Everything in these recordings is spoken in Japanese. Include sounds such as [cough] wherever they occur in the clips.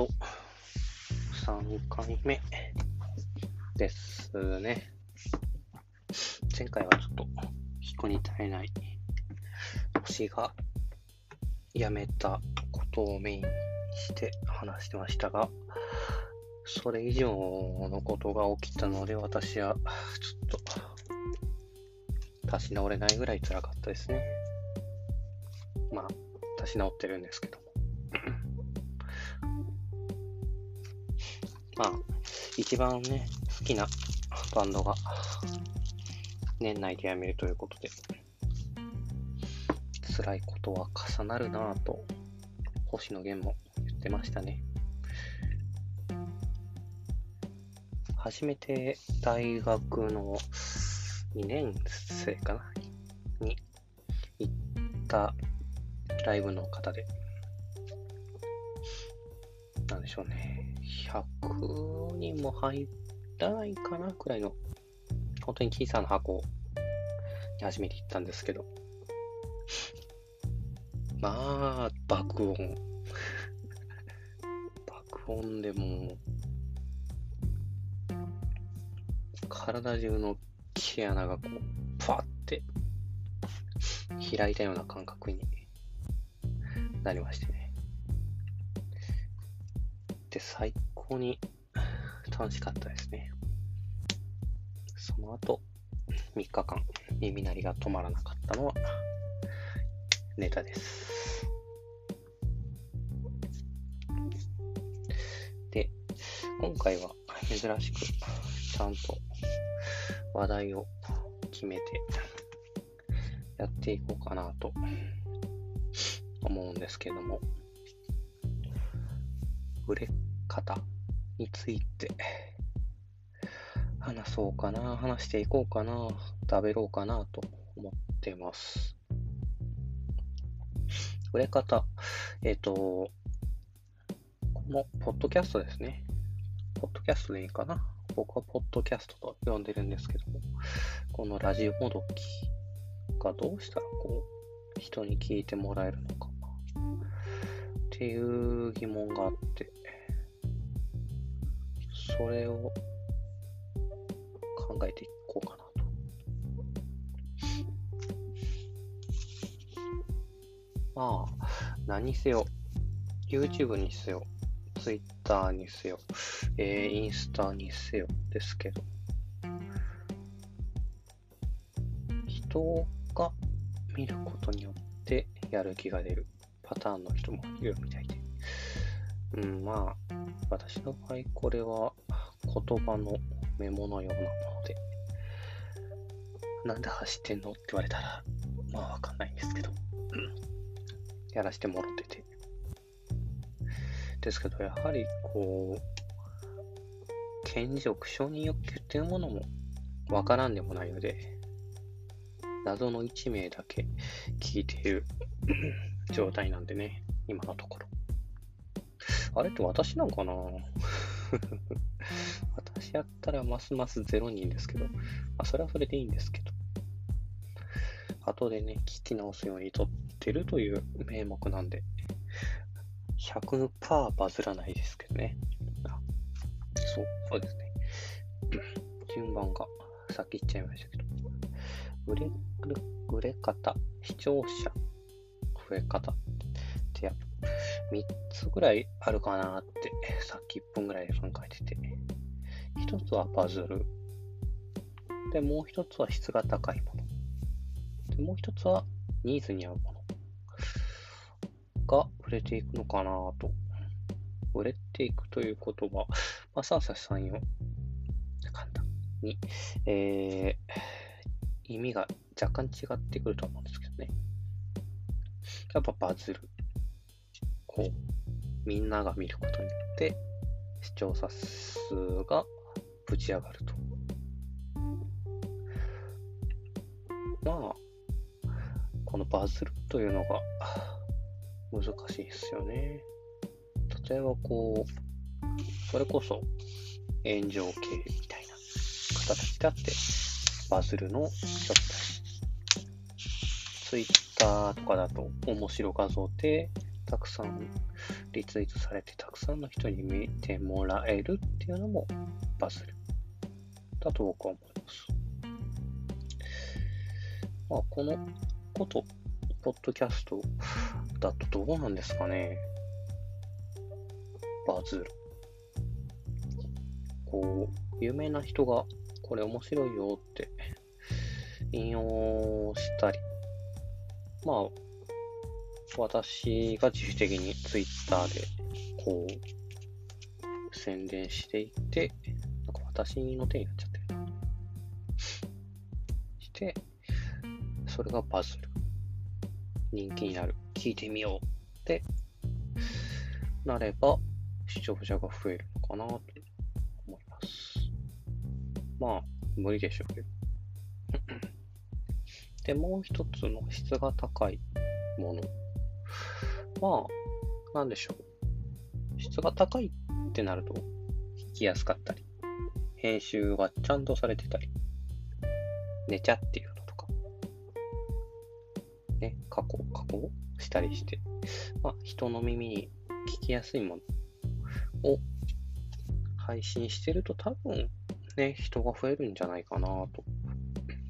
と、3回目ですね。前回はちょっと、人に耐えない星が辞めたことをメインにして話してましたが、それ以上のことが起きたので、私はちょっと立ち直れないぐらい辛かったですね。まあ、立ち直ってるんですけども。まあ、一番ね、好きなバンドが年内で辞めるということで、辛いことは重なるなぁと、星野源も言ってましたね。初めて大学の2年生かな？に行ったライブの方で、なんでしょうね。100人も入らないかなくらいの、本当に小さな箱に初めて行ったんですけど、まあ、爆音。[laughs] 爆音でも体中の毛穴がこう、パワって開いたような感覚になりましてね。で、最高に楽しかったですね。その後、3日間耳鳴りが止まらなかったのはネタです。で、今回は珍しくちゃんと話題を決めてやっていこうかなと思うんですけども、売れ方について話そうかな、話していこうかな、食べろうかなと思ってます。売れ方、えっ、ー、と、このポッドキャストですね。ポッドキャストでいいかな。僕はポッドキャストと呼んでるんですけども、このラジオもどきがどうしたらこう、人に聞いてもらえるのかっていう疑問があって、それを考えていこうかなと。まあ、何せよ、YouTube にせよ、Twitter にせよ、えー、インスタにせよですけど、人が見ることによってやる気が出るパターンの人もいるみたいで。うん、まあ、私の場合、これは言葉のメモのようなもので、なんで走ってんのって言われたら、まあわかんないんですけど、やらせてもらってて。ですけど、やはりこう、権力承認欲求っていうものもわからんでもないので、謎の1名だけ聞いている [coughs] 状態なんでね、今のところ。あれって私なんかな？[laughs] 私やったらますます0人ですけど、まあ、それはそれでいいんですけど。後でね、聞き直すように撮ってるという名目なんで、100%バズらないですけどね。あそう、そうですね。[clears throat] 順番が、さっき言っちゃいましたけど。売れ、売れ方、視聴者、増え方ってやっぱ3つぐらいあるかなって、さっき1分ぐらいで考えてて。1つはパズル。で、もう1つは質が高いもの。で、もう1つはニーズに合うもの。が売れていくのかなと。売れていくという言葉、まあ、三冊三様、簡単に、えー、意味が若干違ってくると思うんですけどね。やっぱバズる。こう、みんなが見ることによって、視聴者数がぶち上がると。まあ、このバズるというのが、難しいですよね。例えばこう、それこそ炎上系みたいな形であって、バズるの状態。ツイッターとかだと面白画像でたくさんリツイートされてたくさんの人に見てもらえるっていうのもバズる。だと僕は思います。まあ、このこと、ポッドキャストだとどうなんですかね。バズる。こう、有名な人がこれ面白いよって引用したり、まあ、私が自主的にツイッターでこう宣伝していて、なんか私の手になっちゃってるな。して、それがバズる。人気になる。聞いてみようってなれば、視聴者が増えるのかなと思います。まあ、無理でしょうけど。[clears throat] で、もう一つの質が高いもの。まあ、なんでしょう。質が高いってなると、聞きやすかったり、編集がちゃんとされてたり、寝ちゃっていうのとか、ね、加工、加工したりして、まあ、人の耳に聞きやすいものを配信してると多分ね、人が増えるんじゃないかなと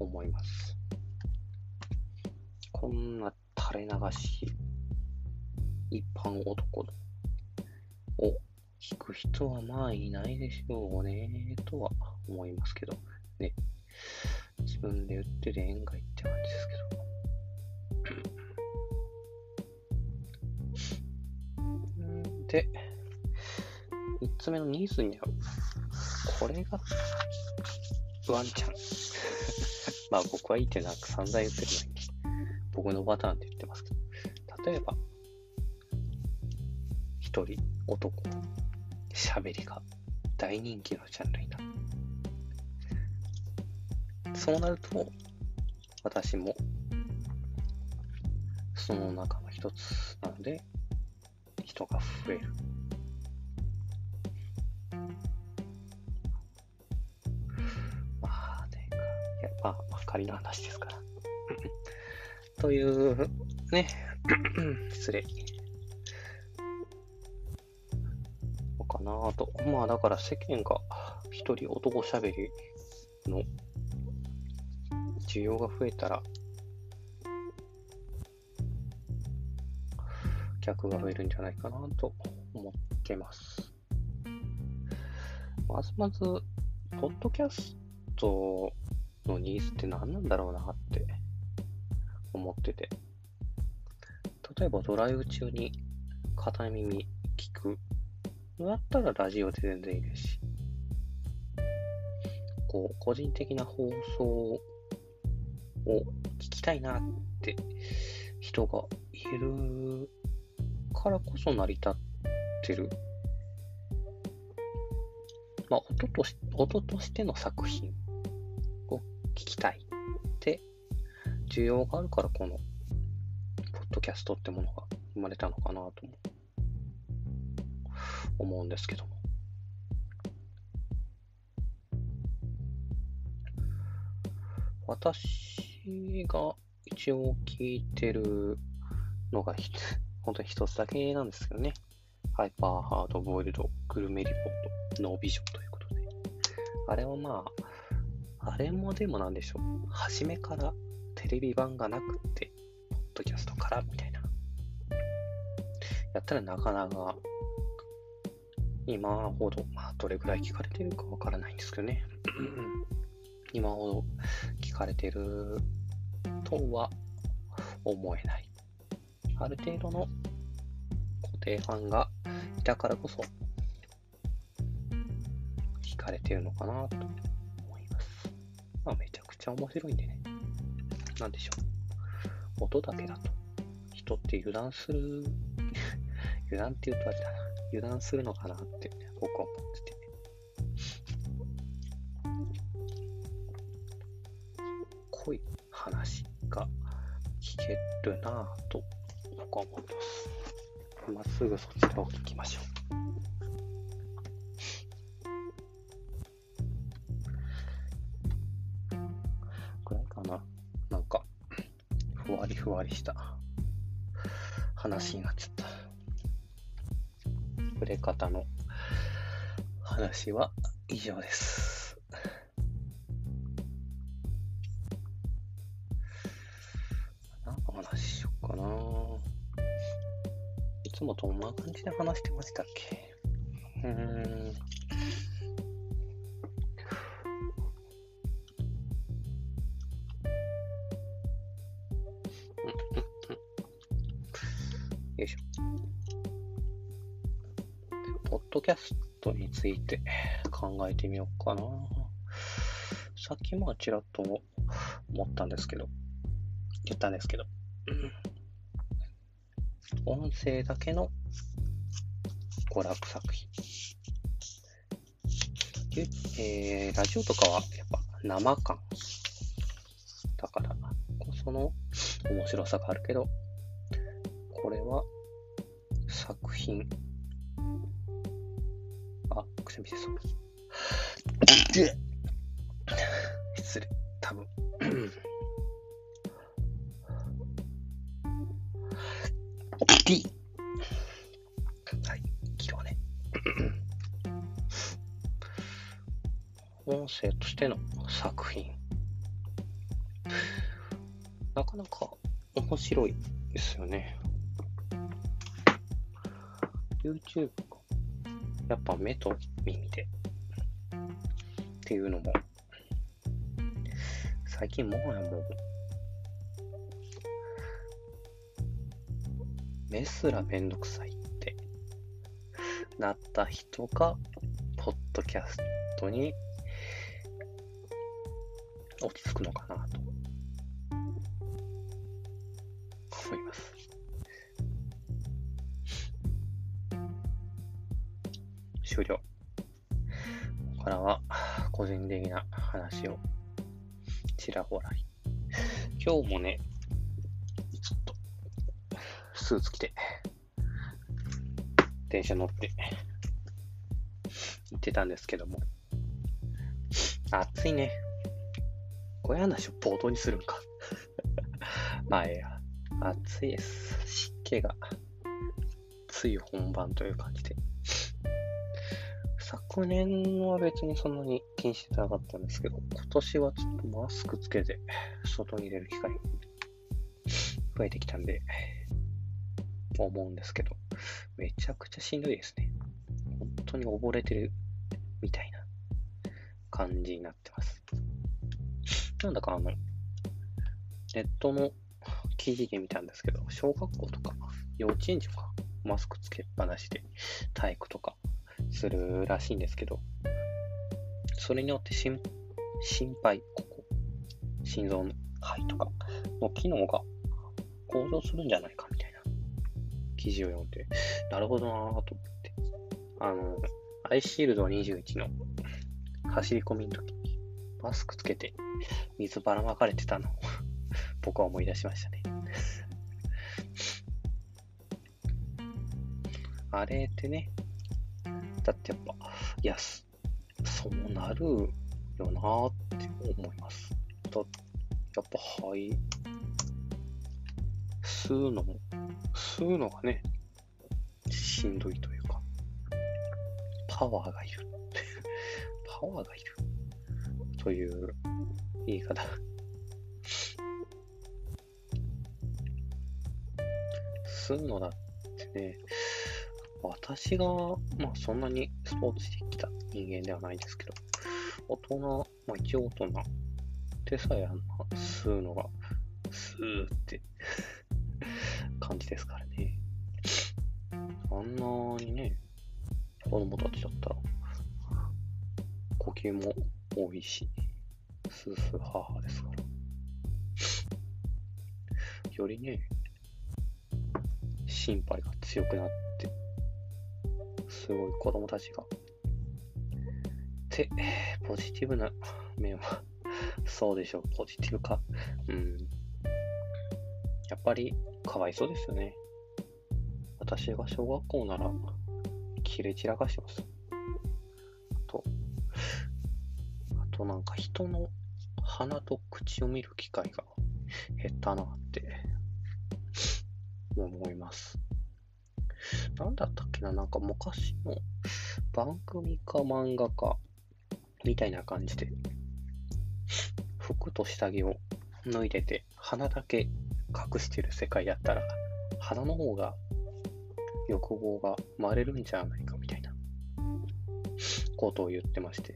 思います。こんな垂れ流し、一般男のを聞く人はまあいないでしょうね、とは思いますけど、ね。自分で言ってる縁外って感じですけど。で、三つ目のニーズに合う。これが、ワンちゃん。[laughs] まあ僕はいいってなく散々言ってるのに、僕のパターンって言ってますけど、例えば、一人男、喋りが大人気のジャンルになる。そうなると、私も、その中の一つなので、人が増える。まあ、まあ、仮の話ですから。[laughs] という、ね、[clears throat] 失礼。かなと。まあ、だから世間が一人男喋りの需要が増えたら、客が増えるんじゃないかなと思ってます。まずまず、ポッドキャストのニーズって何なんだろうなって思ってて。例えばドライブ中に片耳。だったらラジオで全然いいですし。こう、個人的な放送を聞きたいなって人がいるからこそ成り立ってる。まあ、音とし音としての作品を聞きたいって需要があるからこのポッドキャストってものが生まれたのかなと思う思うんですけども。私が一応聞いてるのが [laughs] 本当に一つだけなんですけどね。ハイパーハードボイルドグルメリポートノービジョンということで。あれはまあ、あれもでもなんでしょう。初めからテレビ版がなくって、ポッドキャストからみたいな。やったらなかなか、今ほど、まあ、どれぐらい聞かれてるかわからないんですけどね。[clears throat] 今ほど聞かれてるとは思えない。ある程度の固定ファンがいたからこそ、聞かれてるのかなと思いまあ、めちゃくちゃ面白いんでね。なんでしょう。音だけだと、人って油断する、油断って言うとあれだな。油断するのかなって、僕は思ってて。濃い話が聞けるなぁと僕は思ってます。まっすぐそちらを聞きましょう。ふわりした話になっちゃった。れ方の話は以上です。何の話しようかな。いつもどんな感じで話してましたっけ？うーん。ドキャストについて考えてみようかな。さっきまあちらっと思ったんですけど、言ったんですけど、音声だけの娯楽作品。えー、ラジオとかはやっぱ生感だからこその面白さがあるけど、これは作品。あ、くしゃみ出そう。失礼、多分。ピはい、切ろうね。音声としての作品。なかなか面白いですよね。YouTube やっぱ目と耳でっていうのも最近もはやもう目すらめんどくさいってなった人がポッドキャストに落ち着くのかなと思います。終了。ここからは個人的な話をちらほらり。今日もね、ちょっとスーツ着て、電車乗って行ってたんですけども、暑いね。こういう話を冒頭にするんか。[laughs] まあええや。暑いです。湿気が、梅雨本番という感じで。昨年は別にそんなに気にしてなかったんですけど、今年はちょっとマスクつけて外に出る機会増えてきたんで、思うんですけど、めちゃくちゃしんどいですね。本当に溺れてるみたいな感じになってます。なんだかあの、ネットの記事で見たんですけど、小学校とか幼稚園児とかマスクつけっぱなしで体育とかするらしいんですけど、それによって心心配、ここ、心臓の肺とかの機能が向上するんじゃないかみたいな記事を読んで、なるほどなぁと思って、あの、アイシールド21の走り込みの時にマスクつけて水ばらまかれてたのを [laughs] 僕は思い出しましたね。[laughs] あれってね、だってやっぱ、いや、そうなるよなって思います。だやっぱ肺、吸うのも、吸うのがね、しんどいというか、パワーがいる。パワーがいる。という言い方。吸うのだってね、私が、まあそんなにスポーツしてきた人間ではないですけど、大人、まあ一応大人、手さえ吸うのが、スーって [laughs] 感じですからね。あんなにね、子供たちだったら、呼吸も多いし、スースーハーハーですから。よりね、心配が強くなって、すごい子供たちが。で、ポジティブな面はそうでしょう。ポジティブか。うん。やっぱり、かわいそうですよね。私が小学校なら、切れ散らかしてます。あと、あとなんか人の鼻と口を見る機会が減ったなって思います。なんだったっけななんか昔の番組か漫画かみたいな感じで、服と下着を脱いでて、鼻だけ隠してる世界やったら、鼻の方が欲望が生まれるんじゃないかみたいなことを言ってまして、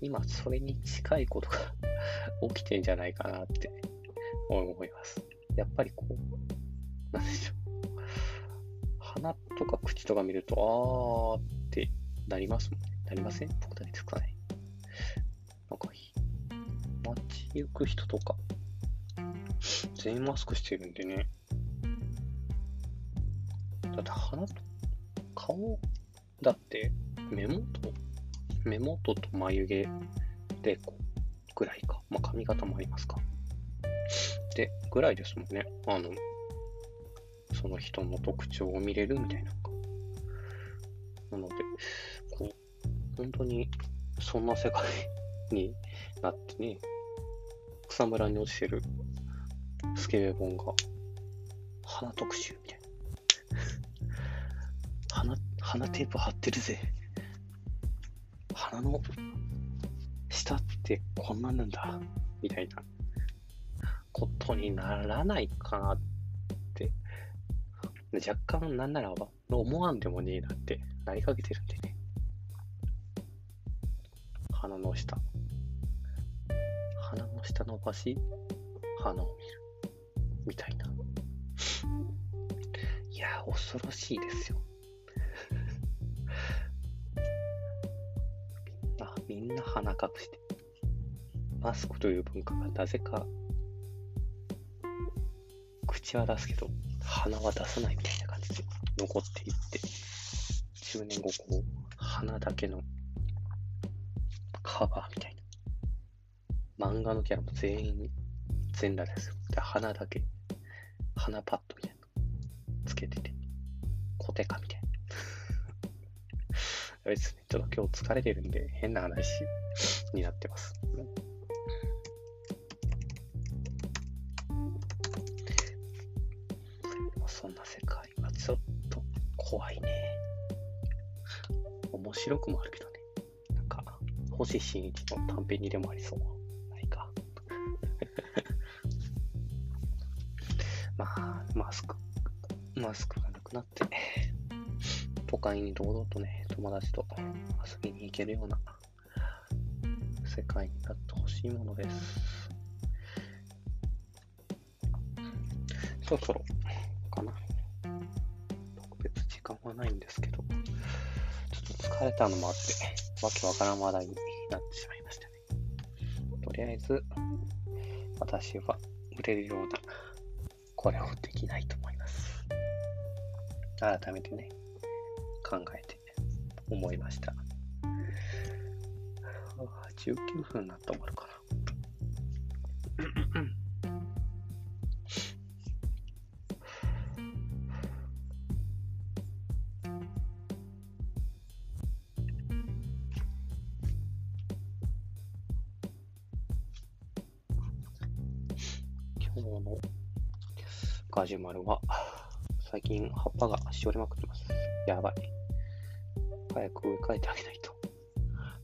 今それに近いことが [laughs] 起きてんじゃないかなって思います。やっぱりこう、なんでしょう。鼻とか口とか見ると、あーってなりますもんね。なりません？僕だけですかね。なんか、街行く人とか、全員マスクしてるんでね。だって鼻と顔だって目元目元と眉毛でこうぐらいか。まあ髪型もありますか。で、ぐらいですもんね。あの、その人の特徴を見れるみたいな。なので、こう、本当にそんな世界になってね、草むらに落ちてるスケベ本が、花特集みたいな。鼻、鼻テープ貼ってるぜ。鼻の下ってこんなんなんだ。みたいなことにならないかなって、若干なんなら思わんでもねえなってなりかけてるんでね。鼻の下。鼻の下伸ばし、鼻を見る。みたいな。いや、恐ろしいですよ。[laughs] みんな、みんな鼻隠して。マスクという文化がなぜか、口は出すけど、鼻は出さないみたいな感じで残っていって、10年後こう、鼻だけのカバーみたいな。漫画のキャラも全員全裸ですよ。で、鼻だけ、鼻パッドみたいなつけてて、コテカみたいな。[laughs] やですね、ちょっと今日疲れてるんで変な話になってます。怖いね。面白くもあるけどね。なんか星新一の短編にでもありそう。ないか。[laughs] まあ、マスク、マスクがなくなって、都会に堂々とね、友達と遊びに行けるような世界になってほしいものです。そろそろかな。間はないんですけど、ちょっと疲れたのもあって、わけわからん話題になってしまいましたね。とりあえず、私は売れるような、これをできないと思います。改めてね、考えて思いました。19分になったら終わるかな。ガジュマルは、最近葉っぱがしおれまくってます。やばい。早く植え替えてあげないと。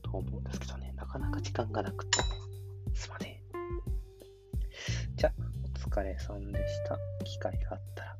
と思うんですけどね、なかなか時間がなくて、すまねえ。じゃあ、お疲れさんでした。機会があったら